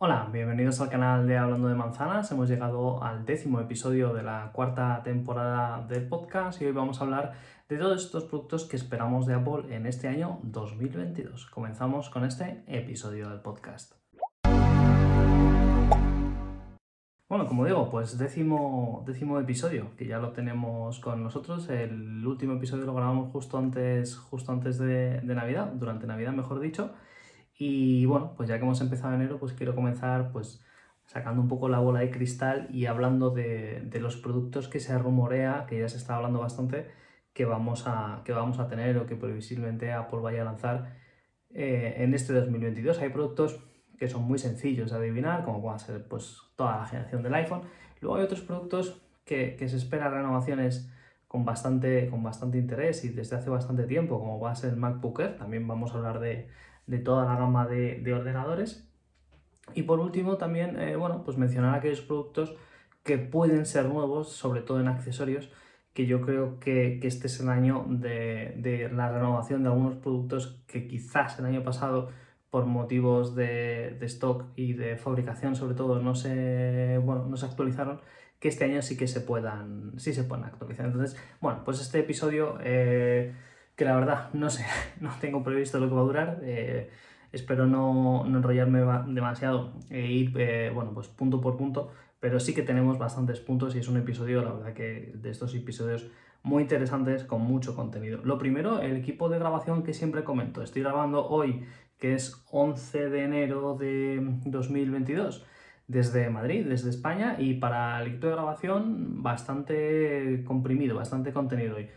Hola, bienvenidos al canal de Hablando de Manzanas. Hemos llegado al décimo episodio de la cuarta temporada del podcast y hoy vamos a hablar de todos estos productos que esperamos de Apple en este año 2022. Comenzamos con este episodio del podcast. Bueno, como digo, pues décimo, décimo episodio, que ya lo tenemos con nosotros. El último episodio lo grabamos justo antes, justo antes de, de Navidad, durante Navidad mejor dicho. Y bueno, pues ya que hemos empezado enero, pues quiero comenzar pues sacando un poco la bola de cristal y hablando de, de los productos que se rumorea, que ya se está hablando bastante, que vamos a, que vamos a tener o que previsiblemente Apple vaya a lanzar eh, en este 2022. Hay productos que son muy sencillos de adivinar, como puede ser pues, toda la generación del iPhone. Luego hay otros productos que, que se esperan renovaciones con bastante, con bastante interés y desde hace bastante tiempo, como va a ser el MacBook. También vamos a hablar de, de toda la gama de, de ordenadores. Y por último, también, eh, bueno, pues mencionar aquellos productos que pueden ser nuevos, sobre todo en accesorios, que yo creo que, que este es el año de, de, la renovación de algunos productos que quizás el año pasado, por motivos de, de, stock y de fabricación, sobre todo, no se, bueno, no se actualizaron, que este año sí que se puedan, sí se puedan actualizar. Entonces, bueno, pues este episodio... Eh, que la verdad no sé, no tengo previsto lo que va a durar. Eh, espero no, no, enrollarme demasiado e ir eh, bueno, pues punto por punto, pero sí que tenemos bastantes puntos y es un episodio, la verdad que de estos episodios muy interesantes con mucho contenido. Lo primero, el equipo de grabación que siempre comento. Estoy grabando hoy, que es 11 de enero de 2022 desde Madrid, desde España, y para el equipo de grabación bastante comprimido, bastante contenido hoy.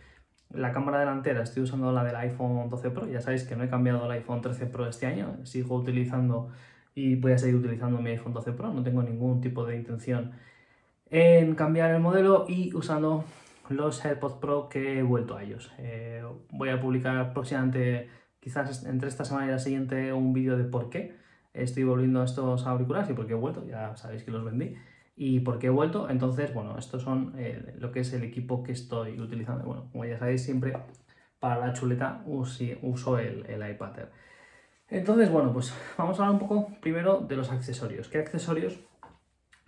La cámara delantera estoy usando la del iPhone 12 Pro, ya sabéis que no he cambiado el iPhone 13 Pro este año, sigo utilizando y voy a seguir utilizando mi iPhone 12 Pro, no tengo ningún tipo de intención en cambiar el modelo y usando los AirPods Pro que he vuelto a ellos. Eh, voy a publicar próximamente, quizás entre esta semana y la siguiente, un vídeo de por qué estoy volviendo a estos auriculares y por qué he vuelto, ya sabéis que los vendí y por qué he vuelto. Entonces, bueno, estos son eh, lo que es el equipo que estoy utilizando. Bueno, como ya sabéis, siempre para la chuleta uso el, el iPad Air. Entonces, bueno, pues vamos a hablar un poco primero de los accesorios. ¿Qué accesorios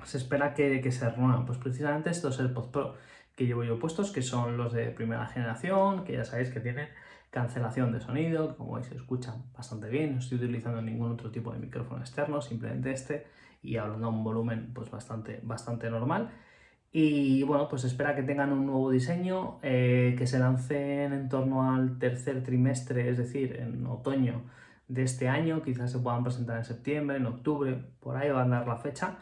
se espera que, que se renuevan? Pues precisamente estos AirPods Pro que llevo yo puestos, que son los de primera generación, que ya sabéis que tienen cancelación de sonido, como veis se escuchan bastante bien, no estoy utilizando ningún otro tipo de micrófono externo, simplemente este y hablando a un volumen pues bastante, bastante normal. Y bueno, pues espera que tengan un nuevo diseño, eh, que se lancen en torno al tercer trimestre, es decir, en otoño de este año, quizás se puedan presentar en septiembre, en octubre, por ahí va a andar la fecha.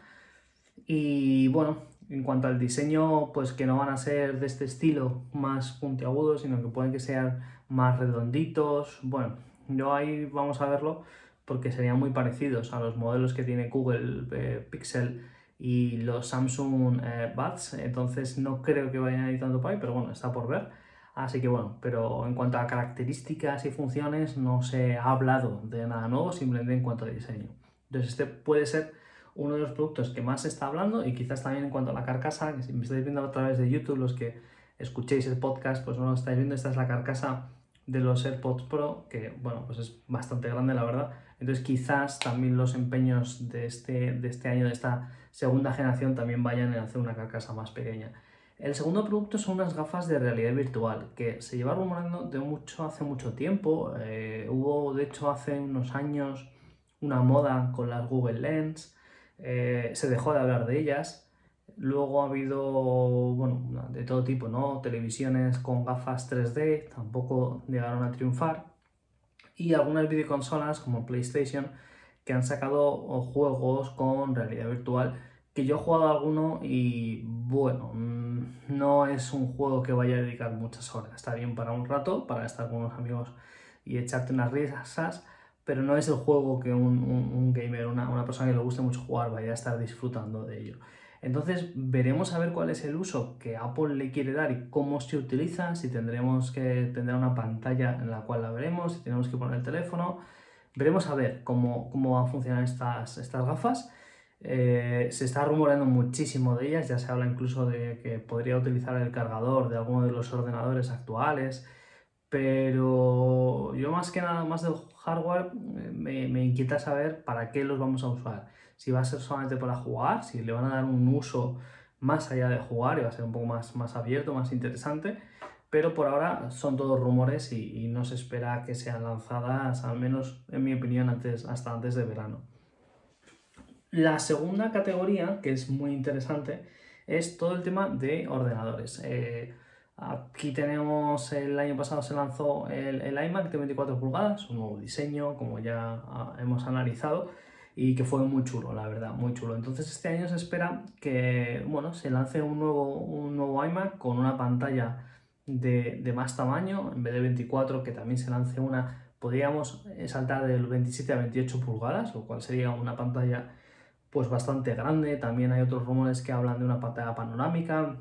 Y bueno, en cuanto al diseño, pues que no van a ser de este estilo más puntiagudos, sino que pueden que sean más redonditos. Bueno, yo ahí vamos a verlo porque serían muy parecidos a los modelos que tiene Google eh, Pixel y los Samsung eh, Buds, entonces no creo que vayan a ir tanto por ahí, pero bueno, está por ver. Así que bueno, pero en cuanto a características y funciones no se ha hablado de nada nuevo, simplemente en cuanto a diseño. Entonces este puede ser uno de los productos que más se está hablando y quizás también en cuanto a la carcasa, que si me estáis viendo a través de YouTube, los que escuchéis el podcast, pues no lo estáis viendo, esta es la carcasa de los AirPods Pro, que bueno, pues es bastante grande la verdad. Entonces quizás también los empeños de este, de este año, de esta segunda generación, también vayan en hacer una carcasa más pequeña. El segundo producto son unas gafas de realidad virtual, que se lleva rumorando de mucho, hace mucho tiempo. Eh, hubo, de hecho, hace unos años una moda con las Google Lens. Eh, se dejó de hablar de ellas. Luego ha habido, bueno, de todo tipo, ¿no? Televisiones con gafas 3D, tampoco llegaron a triunfar. Y algunas videoconsolas como PlayStation que han sacado juegos con realidad virtual que yo he jugado alguno y bueno, mm, no es un juego que vaya a dedicar muchas horas. Está bien para un rato, para estar con unos amigos y echarte unas risas, pero no es el juego que un, un, gamer, una, una, persona que le guste mucho jugar, vaya a estar disfrutando de ello. Entonces veremos a ver cuál es el uso que Apple le quiere dar y cómo se utiliza, si tendremos que tener una pantalla en la cual la veremos, si tenemos que poner el teléfono. Veremos a ver cómo, cómo van a funcionar estas, estas gafas. Eh, se está rumoreando muchísimo de ellas, ya se habla incluso de que podría utilizar el cargador de alguno de los ordenadores actuales, pero yo más que nada, más del hardware, me, me inquieta saber para qué los vamos a usar si va a ser solamente para jugar, si le van a dar un uso más allá de jugar y va a ser un poco más, más abierto, más interesante. Pero por ahora son todos rumores y, no se espera que sean lanzadas, al menos en mi opinión, antes, hasta antes de verano. La segunda categoría, que es muy interesante, es todo el tema de ordenadores. Eh, aquí tenemos, el año pasado se lanzó el, el, iMac de 24 pulgadas, un nuevo diseño, como ya ah, hemos analizado, y que fue muy chulo, la verdad, muy chulo. Entonces este año se espera que, bueno, se lance un nuevo, un nuevo iMac con una pantalla de, de más tamaño, en vez de 24, que también se lance una, podríamos saltar del 27 a 28 pulgadas, lo cual sería una pantalla pues bastante grande. También hay otros rumores que hablan de una pantalla panorámica.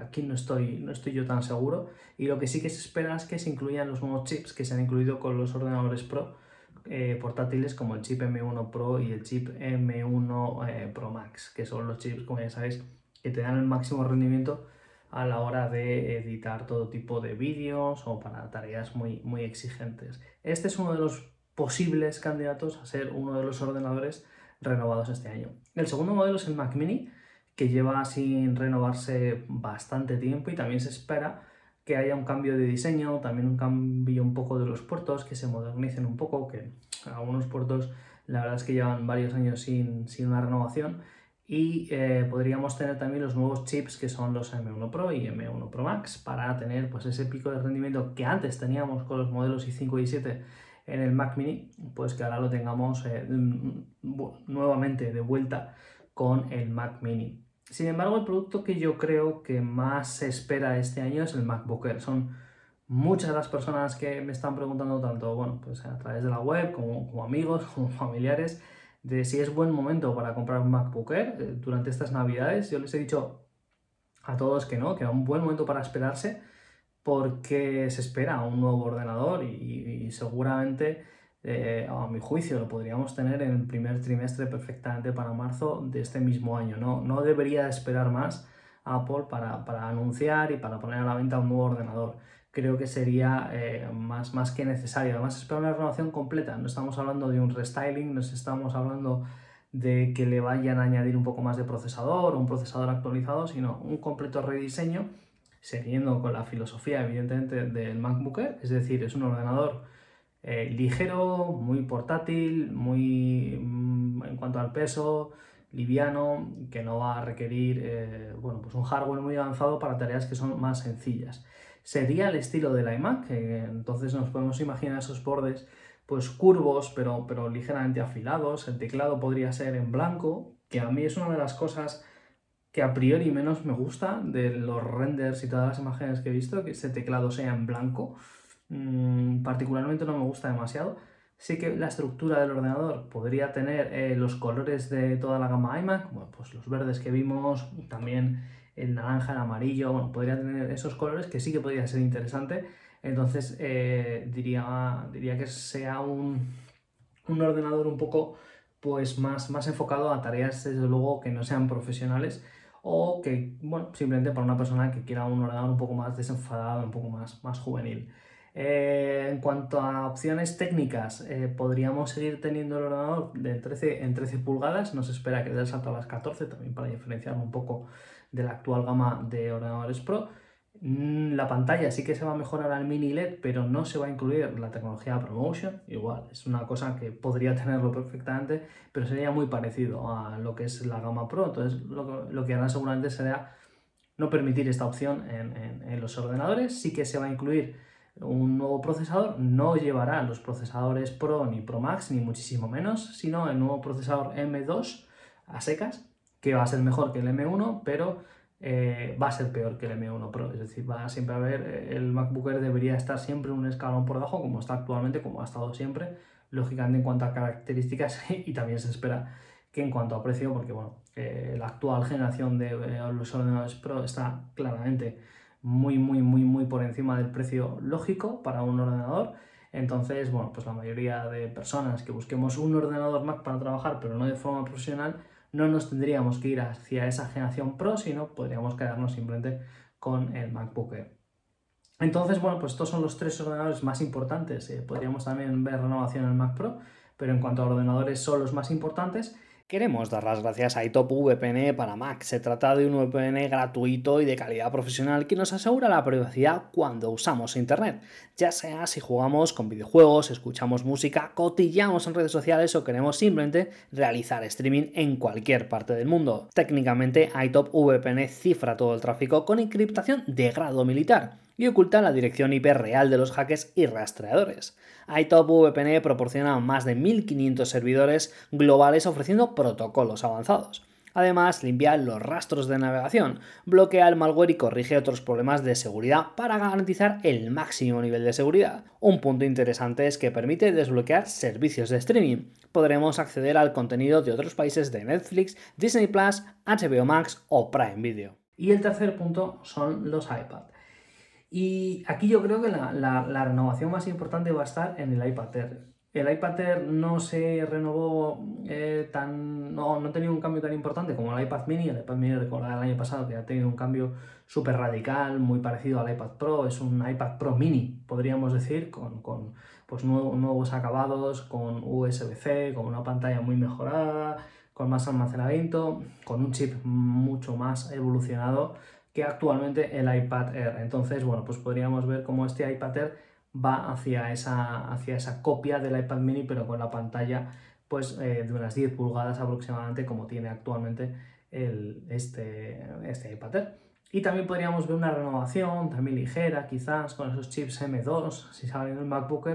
Aquí no estoy, no estoy yo tan seguro. Y lo que sí que se espera es que se incluyan los nuevos chips que se han incluido con los ordenadores Pro eh, portátiles como el chip M1 Pro y el chip M1 eh, Pro Max, que son los chips, como ya sabéis, que te dan el máximo rendimiento a la hora de editar todo tipo de vídeos o para tareas muy, muy exigentes. Este es uno de los posibles candidatos a ser uno de los ordenadores renovados este año. El segundo modelo es el Mac Mini, que lleva sin renovarse bastante tiempo y también se espera que haya un cambio de diseño, también un cambio un poco de los puertos, que se modernicen un poco, que algunos puertos la verdad es que llevan varios años sin, una renovación. Y eh, podríamos tener también los nuevos chips que son los M1 Pro y M1 Pro Max para tener pues, ese pico de rendimiento que antes teníamos con los modelos i5 y i7 en el Mac mini, pues que ahora lo tengamos eh, nuevamente de vuelta con el Mac mini. Sin embargo, el producto que yo creo que más se espera este año es el MacBook Air. Son muchas las personas que me están preguntando tanto, bueno, pues a través de la web, como, amigos, como familiares, de si es buen momento para comprar un MacBook Air eh, durante estas navidades. Yo les he dicho a todos que no, que era un buen momento para esperarse porque se espera un nuevo ordenador y, seguramente, eh, a mi juicio, lo podríamos tener en el primer trimestre perfectamente para marzo de este mismo año. No, no debería esperar más Apple para, para anunciar y para poner a la venta un nuevo ordenador. Creo que sería eh, más, más que necesario. Además, espera una renovación completa. No estamos hablando de un restyling, no estamos hablando de que le vayan a añadir un poco más de procesador o un procesador actualizado, sino un completo rediseño siguiendo con la filosofía, evidentemente, del MacBook Air, es decir, es un ordenador eh, ligero, muy portátil, muy mm, en cuanto al peso, liviano, que no va a requerir eh, bueno, pues un hardware muy avanzado para tareas que son más sencillas. Sería el estilo del iMac, entonces nos podemos imaginar esos bordes pues curvos, pero, pero ligeramente afilados. El teclado podría ser en blanco, que a mí es una de las cosas que a priori menos me gusta de los renders y todas las imágenes que he visto, que ese teclado sea en blanco. Mm, particularmente no me gusta demasiado. Sí que la estructura del ordenador podría tener eh, los colores de toda la gama iMac, bueno, pues los verdes que vimos, también el naranja, el amarillo, bueno, podría tener esos colores que sí que podría ser interesante. Entonces eh, diría, diría que sea un, un ordenador un poco pues más, más enfocado a tareas desde luego que no sean profesionales o que, bueno, simplemente para una persona que quiera un ordenador un poco más desenfadado, un poco más, más juvenil. Eh, en cuanto a opciones técnicas, eh, podríamos seguir teniendo el ordenador de 13, en 13 pulgadas, nos espera que dé el salto a las 14, también para diferenciarlo un poco de la actual gama de ordenadores Pro. Mm, la pantalla sí que se va a mejorar al mini LED, pero no se va a incluir la tecnología ProMotion. Igual, es una cosa que podría tenerlo perfectamente, pero sería muy parecido a lo que es la gama Pro. Entonces, lo, que hará seguramente será no permitir esta opción en, en, los ordenadores. Sí que se va a incluir un nuevo procesador. No llevará los procesadores Pro ni Pro Max, ni muchísimo menos, sino el nuevo procesador M2 a secas, que va a ser mejor que el M1, pero eh, va a ser peor que el M1 Pro. Es decir, va a siempre a haber, eh, el MacBook Air debería estar siempre un escalón por debajo, como está actualmente, como ha estado siempre, lógicamente en cuanto a características y también se espera que en cuanto a precio, porque bueno, eh, la actual generación de los ordenadores Pro está claramente muy, muy, muy, muy por encima del precio lógico para un ordenador. Entonces, bueno, pues la mayoría de personas que busquemos un ordenador Mac para trabajar, pero no de forma profesional, no nos tendríamos que ir hacia esa generación Pro, sino podríamos quedarnos simplemente con el MacBook. Entonces, bueno, pues estos son los tres ordenadores más importantes. Eh, podríamos también ver renovación en el Mac Pro, pero en cuanto a ordenadores son los más importantes. Queremos dar las gracias a iTop VPN para Mac. Se trata de un VPN gratuito y de calidad profesional que nos asegura la privacidad cuando usamos Internet, ya sea si jugamos con videojuegos, escuchamos música, cotillamos en redes sociales o queremos simplemente realizar streaming en cualquier parte del mundo. Técnicamente, iTop VPN cifra todo el tráfico con encriptación de grado militar y oculta la dirección IP real de los hackers y rastreadores. iTop VPN proporciona más de 1500 servidores globales ofreciendo protocolos avanzados. Además, limpia los rastros de navegación, bloquea el malware y corrige otros problemas de seguridad para garantizar el máximo nivel de seguridad. Un punto interesante es que permite desbloquear servicios de streaming. Podremos acceder al contenido de otros países de Netflix, Disney Plus, HBO Max o Prime Video. Y el tercer punto son los iPad. Y aquí yo creo que la, renovación más importante va a estar en el iPad Air. El iPad Air no se renovó eh, tan. No, no ha tenido un cambio tan importante como el iPad Mini. El iPad Mini, recordad el año pasado que ha tenido un cambio súper radical, muy parecido al iPad Pro. Es un iPad Pro Mini, podríamos decir, con, pues, nuevos acabados, con USB-C, con una pantalla muy mejorada, con más almacenamiento, con un chip mucho más evolucionado que actualmente el iPad Air. Entonces, bueno, pues podríamos ver cómo este iPad Air va hacia esa, hacia esa copia del iPad mini, pero con la pantalla pues eh, de unas 10 pulgadas aproximadamente, como tiene actualmente el, este, este iPad Air. Y también podríamos ver una renovación también ligera, quizás con esos chips M2, si salen en el MacBook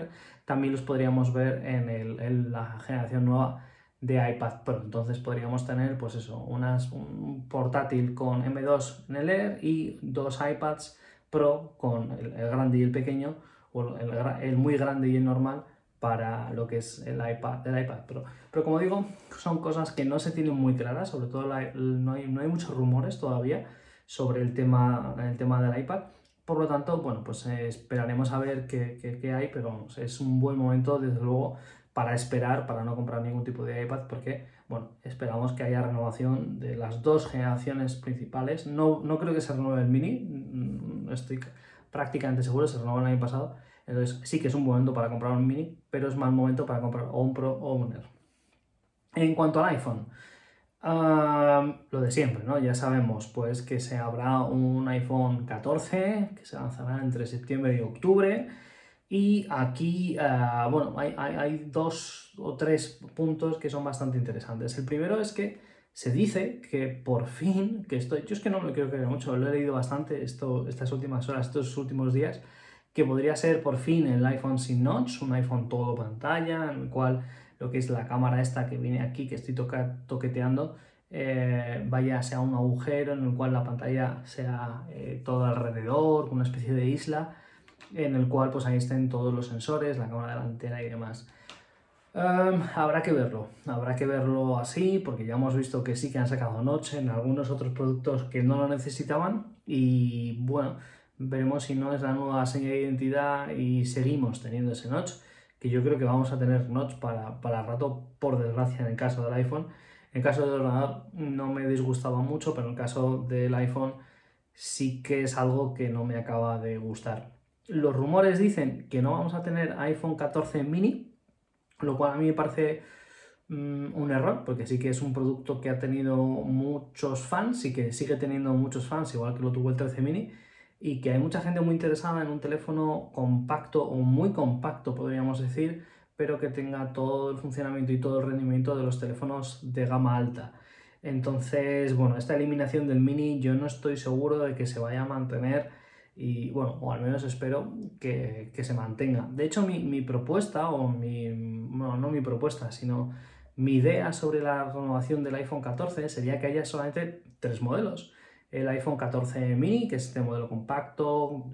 también los podríamos ver en, el, en la generación nueva de iPad Pro. Entonces podríamos tener, pues eso, unas, un portátil con M2 en el Air y dos iPads Pro con el, grande y el pequeño, o el, muy grande y el normal para lo que es el iPad, el iPad Pro. Pero como digo, son cosas que no se tienen muy claras, sobre todo no, hay, no hay muchos rumores todavía sobre el tema, el tema del iPad. Por lo tanto, bueno, pues eh, esperaremos a ver qué, qué, qué hay, pero es un buen momento, desde luego, para esperar, para no comprar ningún tipo de iPad, porque bueno, esperamos que haya renovación de las dos generaciones principales. No, no creo que se renueve el Mini, mm, estoy prácticamente seguro, se renovó el año pasado. Entonces sí que es un momento para comprar un Mini, pero es mal momento para comprar o un Pro o un Air. En cuanto al iPhone, lo de siempre, ¿no? Ya sabemos pues que se habrá un iPhone 14 que se lanzará entre septiembre y octubre y aquí, eh, bueno, hay, dos o tres puntos que son bastante interesantes. El primero es que se dice que por fin, que estoy, yo es que no me creo que mucho, lo he leído bastante esto, estas últimas horas, estos últimos días, que podría ser por fin el iPhone sin notch, un iPhone todo pantalla, en el cual lo que es la cámara esta que viene aquí, que estoy toqueteando, eh, vaya sea un agujero en el cual la pantalla sea eh, todo alrededor, una especie de isla en el cual pues ahí estén todos los sensores, la cámara delantera y demás. Em, habrá que verlo, habrá que verlo así, porque ya hemos visto que sí que han sacado noche en algunos otros productos que no lo necesitaban y bueno, veremos si no es la nueva señal de identidad y seguimos teniendo ese notch, que yo creo que vamos a tener notch para, para rato, por desgracia, en el caso del iPhone. En el caso del ordenador no me disgustaba mucho, pero en el caso del iPhone sí que es algo que no me acaba de gustar. Los rumores dicen que no vamos a tener iPhone 14 mini, lo cual a mí me parece mm, un error, porque sí que es un producto que ha tenido muchos fans y que sigue teniendo muchos fans, igual que lo tuvo el 13 mini, y que hay mucha gente muy interesada en un teléfono compacto o muy compacto, podríamos decir, pero que tenga todo el funcionamiento y todo el rendimiento de los teléfonos de gama alta. Entonces, bueno, esta eliminación del mini yo no estoy seguro de que se vaya a mantener y bueno, o al menos espero que, se mantenga. De hecho, mi, propuesta, o mi, bueno, no mi propuesta, sino mi idea sobre la renovación del iPhone 14 sería que haya solamente tres modelos. El iPhone 14 mini, que es este modelo compacto,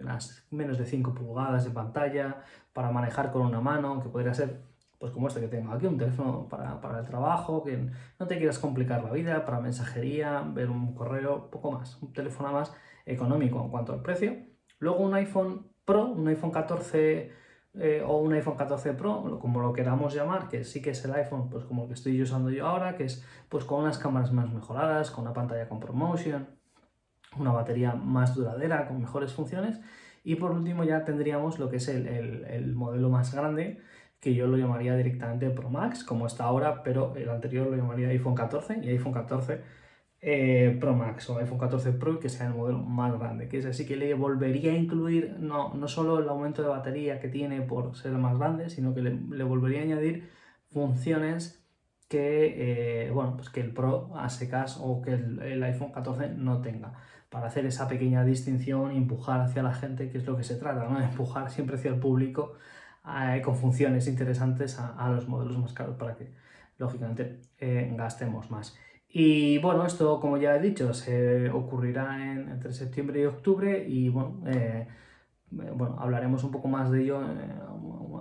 menos de 5 pulgadas de pantalla, para manejar con una mano, que podría ser pues como este que tengo aquí, un teléfono para, para, el trabajo, que no te quieras complicar la vida, para mensajería, ver un correo, poco más, un teléfono más económico en cuanto al precio Luego un iPhone Pro, un iPhone 14 eh, o un iPhone 14 Pro, como lo queramos llamar, que sí que es el iPhone, pues como el que estoy usando yo ahora, que es pues con unas cámaras más mejoradas, con una pantalla con ProMotion, una batería más duradera, con mejores funciones. Y por último ya tendríamos lo que es el, el modelo más grande, que yo lo llamaría directamente Pro Max, como está ahora, pero el anterior lo llamaría iPhone 14 y iPhone 14 eh, Pro Max o iPhone 14 Pro, que sea el modelo más grande, que es así que le volvería a incluir no, no solo el aumento de batería que tiene por ser más grande, sino que le, volvería a añadir funciones que, eh, bueno, pues que el Pro a secas o que el, iPhone 14 no tenga para hacer esa pequeña distinción y empujar hacia la gente, que es lo que se trata, ¿no? empujar siempre hacia el público eh, con funciones interesantes a, los modelos más caros para que, lógicamente, gastemos más. Y bueno, esto como ya he dicho, se ocurrirá entre septiembre y octubre y bueno, eh, bueno, hablaremos un poco más de ello eh,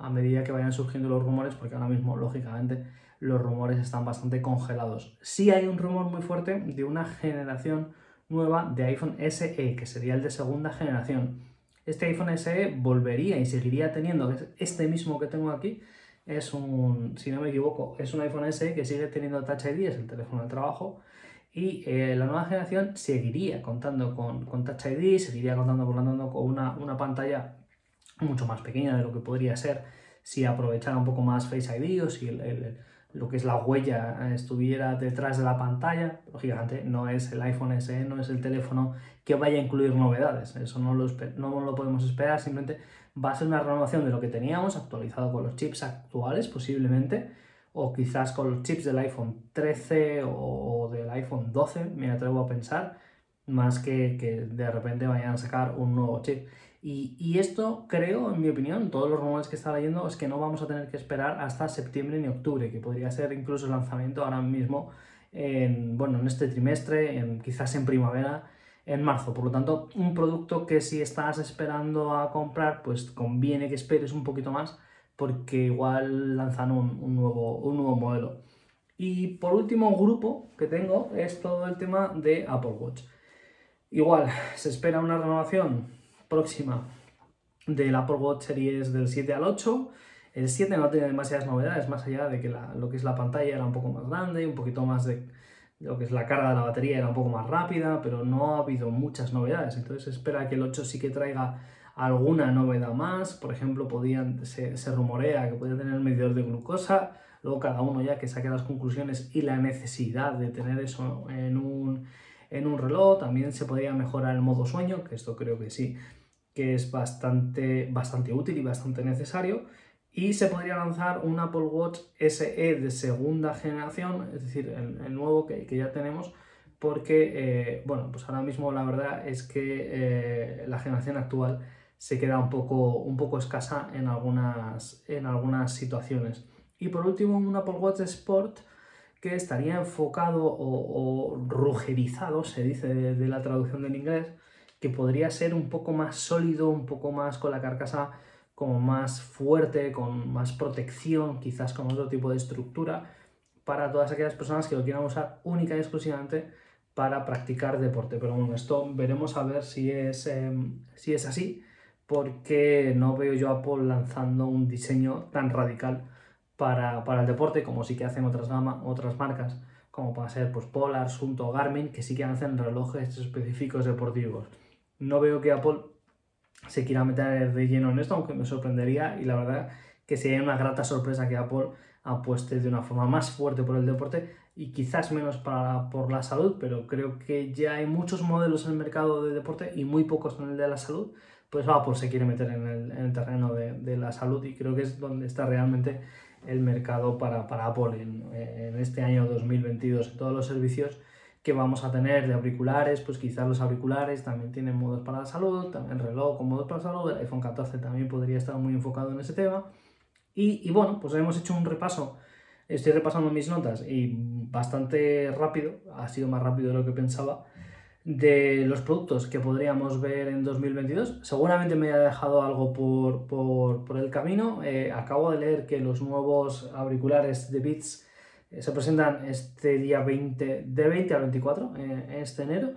a medida que vayan surgiendo los rumores, porque ahora mismo, lógicamente, los rumores están bastante congelados. Sí hay un rumor muy fuerte de una generación nueva de iPhone SE, que sería el de segunda generación. Este iPhone SE volvería y seguiría teniendo este mismo que tengo aquí, es un, si no me equivoco, es un iPhone SE que sigue teniendo Touch ID, es el teléfono de trabajo, y eh, la nueva generación seguiría contando con, con, Touch ID, seguiría contando por lo tanto con una, una, pantalla mucho más pequeña de lo que podría ser si aprovechara un poco más Face ID o si el, lo que es la huella estuviera detrás de la pantalla. Lógicamente no es el iPhone SE, no es el teléfono que vaya a incluir novedades, eso no lo, no lo podemos esperar, simplemente va a ser una renovación de lo que teníamos, actualizado con los chips actuales posiblemente, o quizás con los chips del iPhone 13 o del iPhone 12, me atrevo a pensar, más que que de repente vayan a sacar un nuevo chip. Y, esto creo, en mi opinión, todos los rumores que está leyendo es que no vamos a tener que esperar hasta septiembre ni octubre, que podría ser incluso el lanzamiento ahora mismo en, bueno, en este trimestre, en, quizás en primavera en marzo. Por lo tanto, un producto que si estás esperando a comprar, pues conviene que esperes un poquito más porque igual lanzan un, nuevo, un nuevo modelo. Y por último grupo que tengo es todo el tema de Apple Watch. Igual, se espera una renovación próxima del Apple Watch Series del 7 al 8. El 7 no tiene demasiadas novedades, más allá de que lo que es la pantalla era un poco más grande, un poquito más de lo que es la carga de la batería era un poco más rápida, pero no ha habido muchas novedades. Entonces espera que el 8 sí que traiga alguna novedad más. Por ejemplo, podían, se, rumorea que podía tener medidor de glucosa. Luego cada uno ya que saque las conclusiones y la necesidad de tener eso en un, en un reloj. También se podría mejorar el modo sueño, que esto creo que sí, que es bastante, bastante útil y bastante necesario. Y se podría lanzar un Apple Watch SE de segunda generación, es decir, el, nuevo que, ya tenemos, porque, eh, bueno, pues ahora mismo la verdad es que eh, la generación actual se queda un poco, un poco escasa en algunas, en algunas situaciones. Y por último, un Apple Watch Sport que estaría enfocado o, rugerizado, se dice de, la traducción del inglés, que podría ser un poco más sólido, un poco más con la carcasa como más fuerte, con más protección, quizás con otro tipo de estructura, para todas aquellas personas que lo quieran usar única y exclusivamente para practicar deporte. Pero bueno, esto veremos a ver si es, em, si es así, porque no veo yo a Apple lanzando un diseño tan radical para, el deporte como sí que hacen otras, otras marcas, como puede ser pues, Polar, Sunto, Garmin, que sí que hacen relojes específicos deportivos. No veo que Apple se quiera meter de lleno en esto, aunque me sorprendería y la verdad que sería una grata sorpresa que Apple apueste de una forma más fuerte por el deporte y quizás menos para, por la salud, pero creo que ya hay muchos modelos en el mercado de deporte y muy pocos en el de la salud, pues Apple se quiere meter en el, terreno de, la salud y creo que es donde está realmente el mercado para, Apple en, en este año 2022, en todos los servicios que vamos a tener de auriculares, pues quizás los auriculares también tienen modos para la salud, también el reloj con modos para la salud, el iPhone 14 también podría estar muy enfocado en ese tema. Y, bueno, pues hemos hecho un repaso, estoy repasando mis notas y bastante rápido, ha sido más rápido de lo que pensaba, de los productos que podríamos ver en 2022. Seguramente me haya dejado algo por, el camino. Eh, acabo de leer que los nuevos auriculares de Beats se presentan este día 20, de 20 al 24, eh, este enero.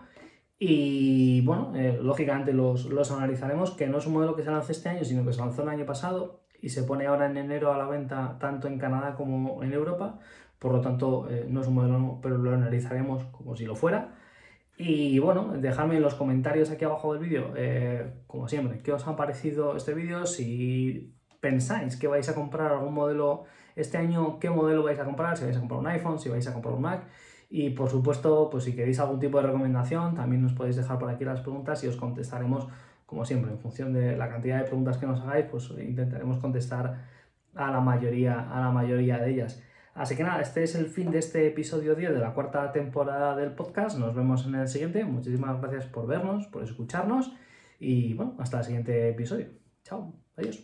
Y bueno, eh, lógicamente los, los, analizaremos, que no es un modelo que se lanzó este año, sino que se lanzó el año pasado y se pone ahora en enero a la venta tanto en Canadá como en Europa. Por lo tanto, no es un modelo pero lo analizaremos como si lo fuera. Y bueno, dejadme en los comentarios aquí abajo del vídeo, como siempre, qué os ha parecido este vídeo, si pensáis que vais a comprar algún modelo este año, qué modelo vais a comprar, si vais a comprar un iPhone, si vais a comprar un Mac. Y por supuesto, pues si queréis algún tipo de recomendación, también nos podéis dejar por aquí las preguntas y os contestaremos, como siempre, en función de la cantidad de preguntas que nos hagáis, pues intentaremos contestar a la mayoría, a la mayoría de ellas. Así que nada, este es el fin de este episodio 10 de la cuarta temporada del podcast. Nos vemos en el siguiente. Muchísimas gracias por vernos, por escucharnos y bueno, hasta el siguiente episodio. Chao, adiós.